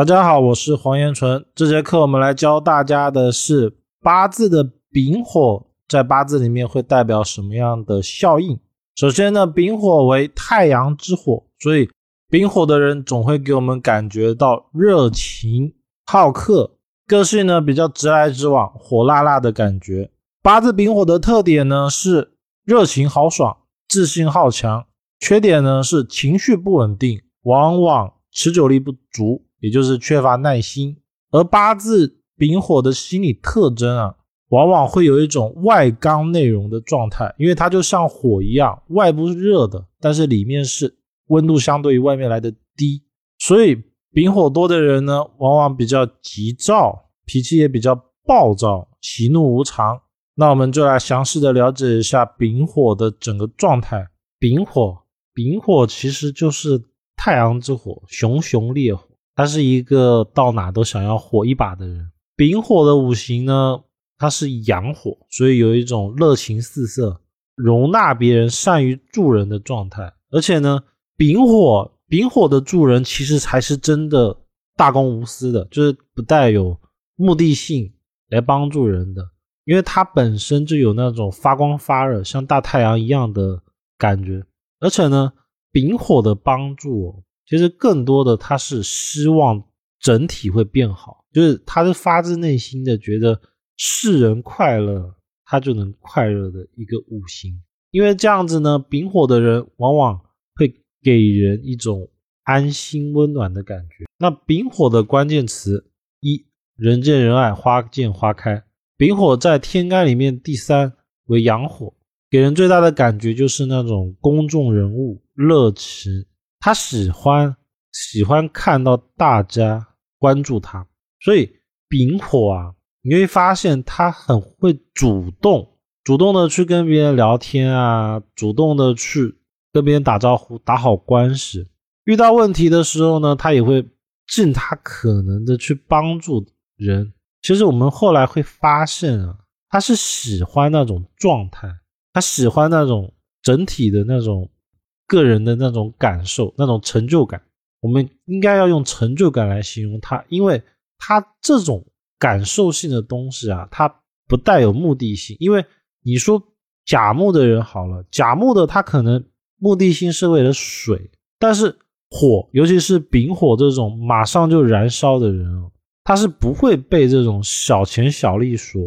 大家好，我是黄延纯。这节课我们来教大家的是八字的丙火在八字里面会代表什么样的效应。首先呢，丙火为太阳之火，所以丙火的人总会给我们感觉到热情好客，个性呢比较直来直往，火辣辣的感觉。八字丙火的特点呢是热情豪爽，自信好强，缺点呢是情绪不稳定，往往持久力不足。也就是缺乏耐心，而八字丙火的心理特征啊，往往会有一种外刚内柔的状态，因为它就像火一样，外部是热的，但是里面是温度相对于外面来的低，所以丙火多的人呢，往往比较急躁，脾气也比较暴躁，喜怒无常。那我们就来详细的了解一下丙火的整个状态。丙火，丙火其实就是太阳之火，熊熊烈火。他是一个到哪都想要火一把的人。丙火的五行呢，它是阳火，所以有一种热情四射、容纳别人、善于助人的状态。而且呢，丙火丙火的助人其实才是真的大公无私的，就是不带有目的性来帮助人的，因为它本身就有那种发光发热、像大太阳一样的感觉。而且呢，丙火的帮助。其实更多的他是希望整体会变好，就是他是发自内心的觉得世人快乐，他就能快乐的一个五行。因为这样子呢，丙火的人往往会给人一种安心温暖的感觉。那丙火的关键词一，人见人爱，花见花开。丙火在天干里面第三为阳火，给人最大的感觉就是那种公众人物，热情。他喜欢喜欢看到大家关注他，所以丙火啊，你会发现他很会主动，主动的去跟别人聊天啊，主动的去跟别人打招呼，打好关系。遇到问题的时候呢，他也会尽他可能的去帮助人。其实我们后来会发现啊，他是喜欢那种状态，他喜欢那种整体的那种。个人的那种感受，那种成就感，我们应该要用成就感来形容它，因为它这种感受性的东西啊，它不带有目的性。因为你说甲木的人好了，甲木的他可能目的性是为了水，但是火，尤其是丙火这种马上就燃烧的人哦，他是不会被这种小钱小利所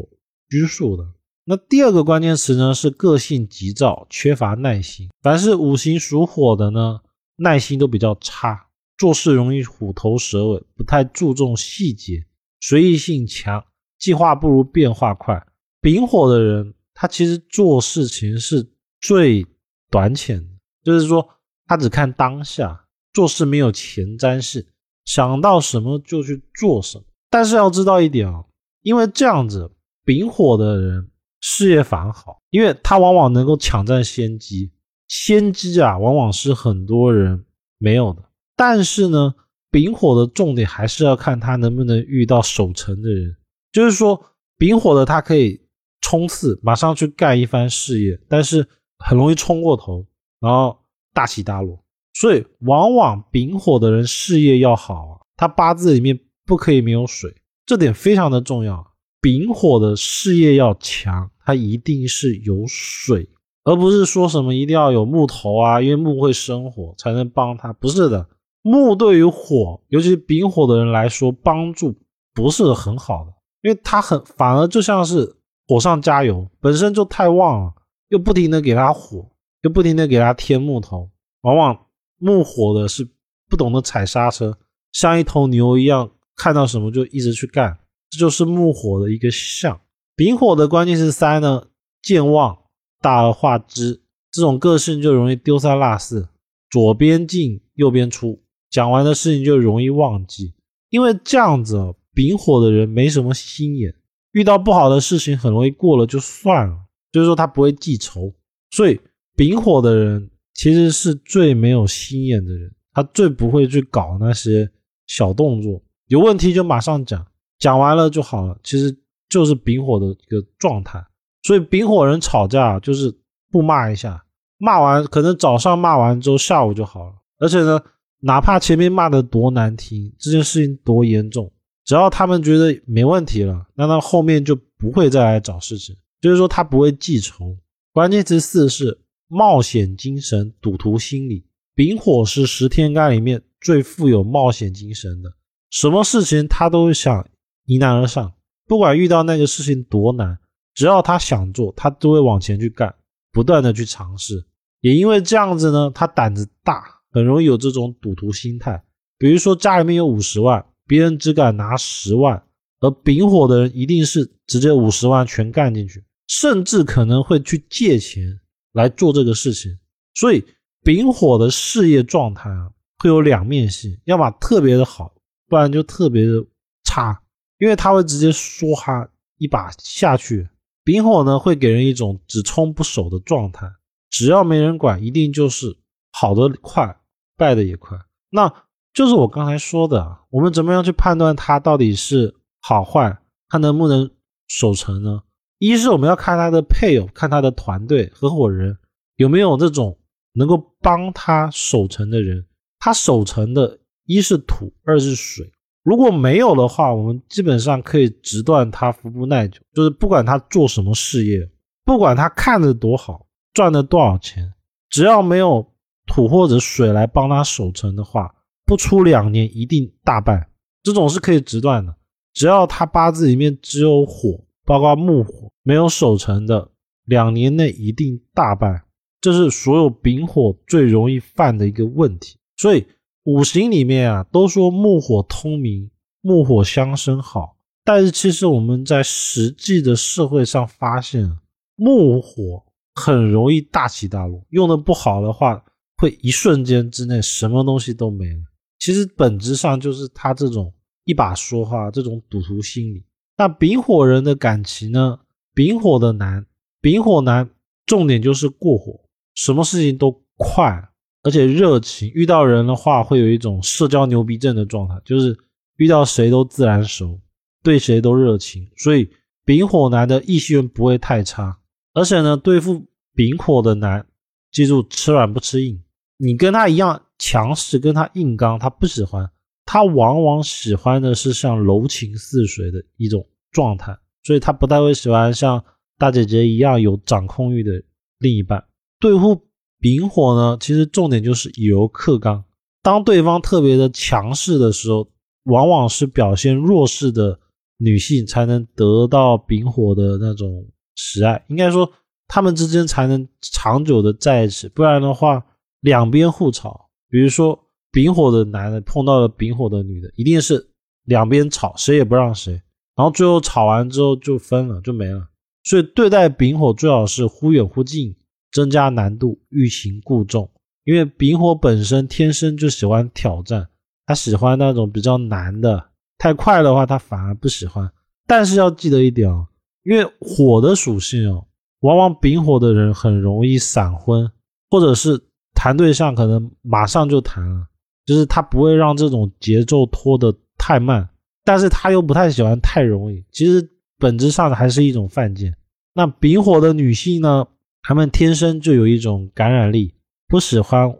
拘束的。那第二个关键词呢是个性急躁，缺乏耐心。凡是五行属火的呢，耐心都比较差，做事容易虎头蛇尾，不太注重细节，随意性强，计划不如变化快。丙火的人，他其实做事情是最短浅的，就是说他只看当下，做事没有前瞻性，想到什么就去做什么。但是要知道一点啊，因为这样子，丙火的人。事业反而好，因为他往往能够抢占先机，先机啊，往往是很多人没有的。但是呢，丙火的重点还是要看他能不能遇到守成的人，就是说，丙火的他可以冲刺，马上去干一番事业，但是很容易冲过头，然后大起大落。所以，往往丙火的人事业要好啊，他八字里面不可以没有水，这点非常的重要。丙火的事业要强。它一定是有水，而不是说什么一定要有木头啊，因为木会生火才能帮他。不是的，木对于火，尤其是丙火的人来说，帮助不是很好的，因为它很反而就像是火上加油，本身就太旺了，又不停的给他火，又不停的给他添木头，往往木火的是不懂得踩刹车，像一头牛一样，看到什么就一直去干，这就是木火的一个象。丙火的关键是三呢，健忘、大而化之，这种个性就容易丢三落四，左边进右边出，讲完的事情就容易忘记。因为这样子，丙火的人没什么心眼，遇到不好的事情很容易过了就算了，就是说他不会记仇。所以丙火的人其实是最没有心眼的人，他最不会去搞那些小动作，有问题就马上讲，讲完了就好了。其实。就是丙火的一个状态，所以丙火人吵架就是不骂一下，骂完可能早上骂完之后下午就好了。而且呢，哪怕前面骂的多难听，这件事情多严重，只要他们觉得没问题了，那他后面就不会再来找事情。就是说他不会记仇。关键词四是冒险精神、赌徒心理。丙火是十天干里面最富有冒险精神的，什么事情他都想迎难而上，不管遇到那个事情多难，只要他想做，他都会往前去干，不断的去尝试。也因为这样子呢，他胆子大。很容易有这种赌徒心态，比如说家里面有五十万，别人只敢拿十万，而丙火的人一定是直接五十万全干进去，甚至可能会去借钱来做这个事情。所以丙火的事业状态啊，会有两面性，要么特别的好，不然就特别的差，因为他会直接说哈一把下去。丙火呢，会给人一种只冲不守的状态，只要没人管，一定就是好的快。败的也快，那就是我刚才说的，我们怎么样去判断他到底是好坏，他能不能守成呢？一是我们要看他的配偶，看他的团队合伙人有没有这种能够帮他守成的人，他守成的一是土，二是水。如果没有的话，我们基本上可以直断他服不耐久，就是不管他做什么事业，不管他看的多好，赚了多少钱，只要没有。土或者水来帮他守成的话，不出两年一定大败。这种是可以直断的。只要他八字里面只有火，包括木火没有守成的，两年内一定大败。这是所有丙火最容易犯的一个问题。所以五行里面啊，都说木火通明，木火相生好。但是其实我们在实际的社会上发现，木火很容易大起大落，用的不好的话。会一瞬间之内什么东西都没了。其实本质上就是他这种一把说话，这种赌徒心理。那丙火人的感情呢？丙火的难，丙火难重点就是过火，什么事情都快，而且热情。遇到人的话，会有一种社交牛逼症的状态，就是遇到谁都自然熟，对谁都热情。所以丙火男的异性缘不会太差。而且呢，对付丙火的男，记住吃软不吃硬。你跟他一样强势，跟他硬刚，他不喜欢，他往往喜欢的是像柔情似水的一种状态，所以他不太会喜欢像大姐姐一样有掌控欲的另一半。对付丙火呢，其实重点就是以柔克刚，当对方特别的强势的时候，往往是表现弱势的女性才能得到丙火的那种喜爱，应该说他们之间才能长久的在一起，不然的话。两边互吵，比如说丙火的男的碰到了丙火的女的，一定是两边吵，谁也不让谁，然后最后吵完之后就分了，就没了。所以对待丙火最好是忽远忽近，增加难度，欲擒故纵。因为丙火本身天生就喜欢挑战，他喜欢那种比较难的，太快的话他反而不喜欢。但是要记得一点哦，因为火的属性哦，往往丙火的人很容易闪婚，或者是。谈对象可能马上就谈了，就是他不会让这种节奏拖得太慢，但是他又不太喜欢太容易。其实本质上还是一种犯贱。那丙火的女性呢，他们天生就有一种感染力，不喜欢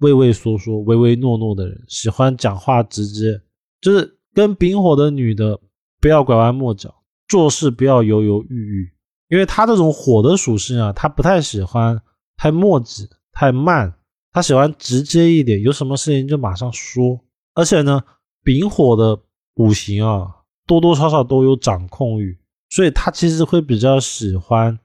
畏畏缩缩、唯唯诺诺的人，喜欢讲话直接。就是跟丙火的女的不要拐弯抹角，做事不要犹犹豫豫，因为她这种火的属性啊，她不太喜欢太墨迹、太慢。他喜欢直接一点，有什么事情就马上说。而且呢，丙火的五行啊，多多少少都有掌控欲，所以他其实会比较喜欢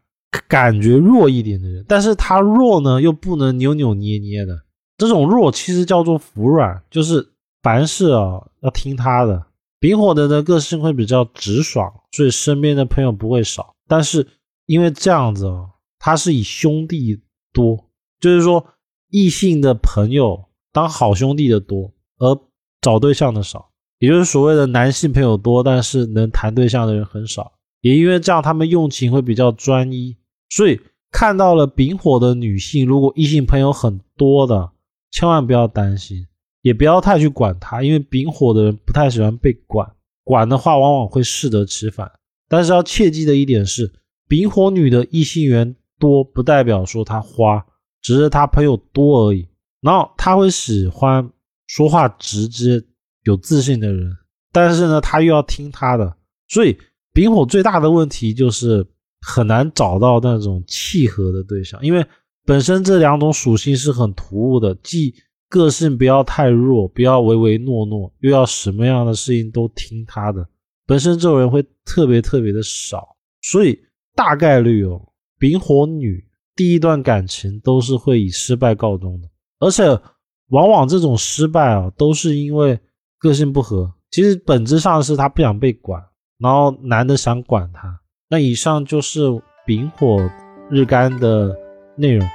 感觉弱一点的人。但是他弱呢，又不能扭扭捏捏的。这种弱其实叫做服软，就是凡事啊要听他的。丙火的呢个性会比较直爽，所以身边的朋友不会少。但是因为这样子啊，他是以兄弟多，就是说。异性的朋友当好兄弟的多，而找对象的少，也就是所谓的男性朋友多，但是能谈对象的人很少。也因为这样，他们用情会比较专一。所以看到了丙火的女性，如果异性朋友很多的，千万不要担心，也不要太去管她，因为丙火的人不太喜欢被管，管的话往往会适得其反。但是要切记的一点是，丙火女的异性缘多，不代表说她花。只是她朋友多而已，然后她会喜欢说话直接、有自信的人，但是呢，她又要听她的，所以丙火最大的问题就是很难找到那种契合的对象，因为本身这两种属性是很突兀的，既个性不要太弱，不要唯唯诺诺，又要什么样的事情都听他的，本身这种人会特别特别的少，所以大概率哦，丙火女第一段感情都是会以失败告终的，而且。往往这种失败啊，都是因为个性不合。其实本质上是他不想被管，然后男的想管他。那以上就是丙火日干的内容。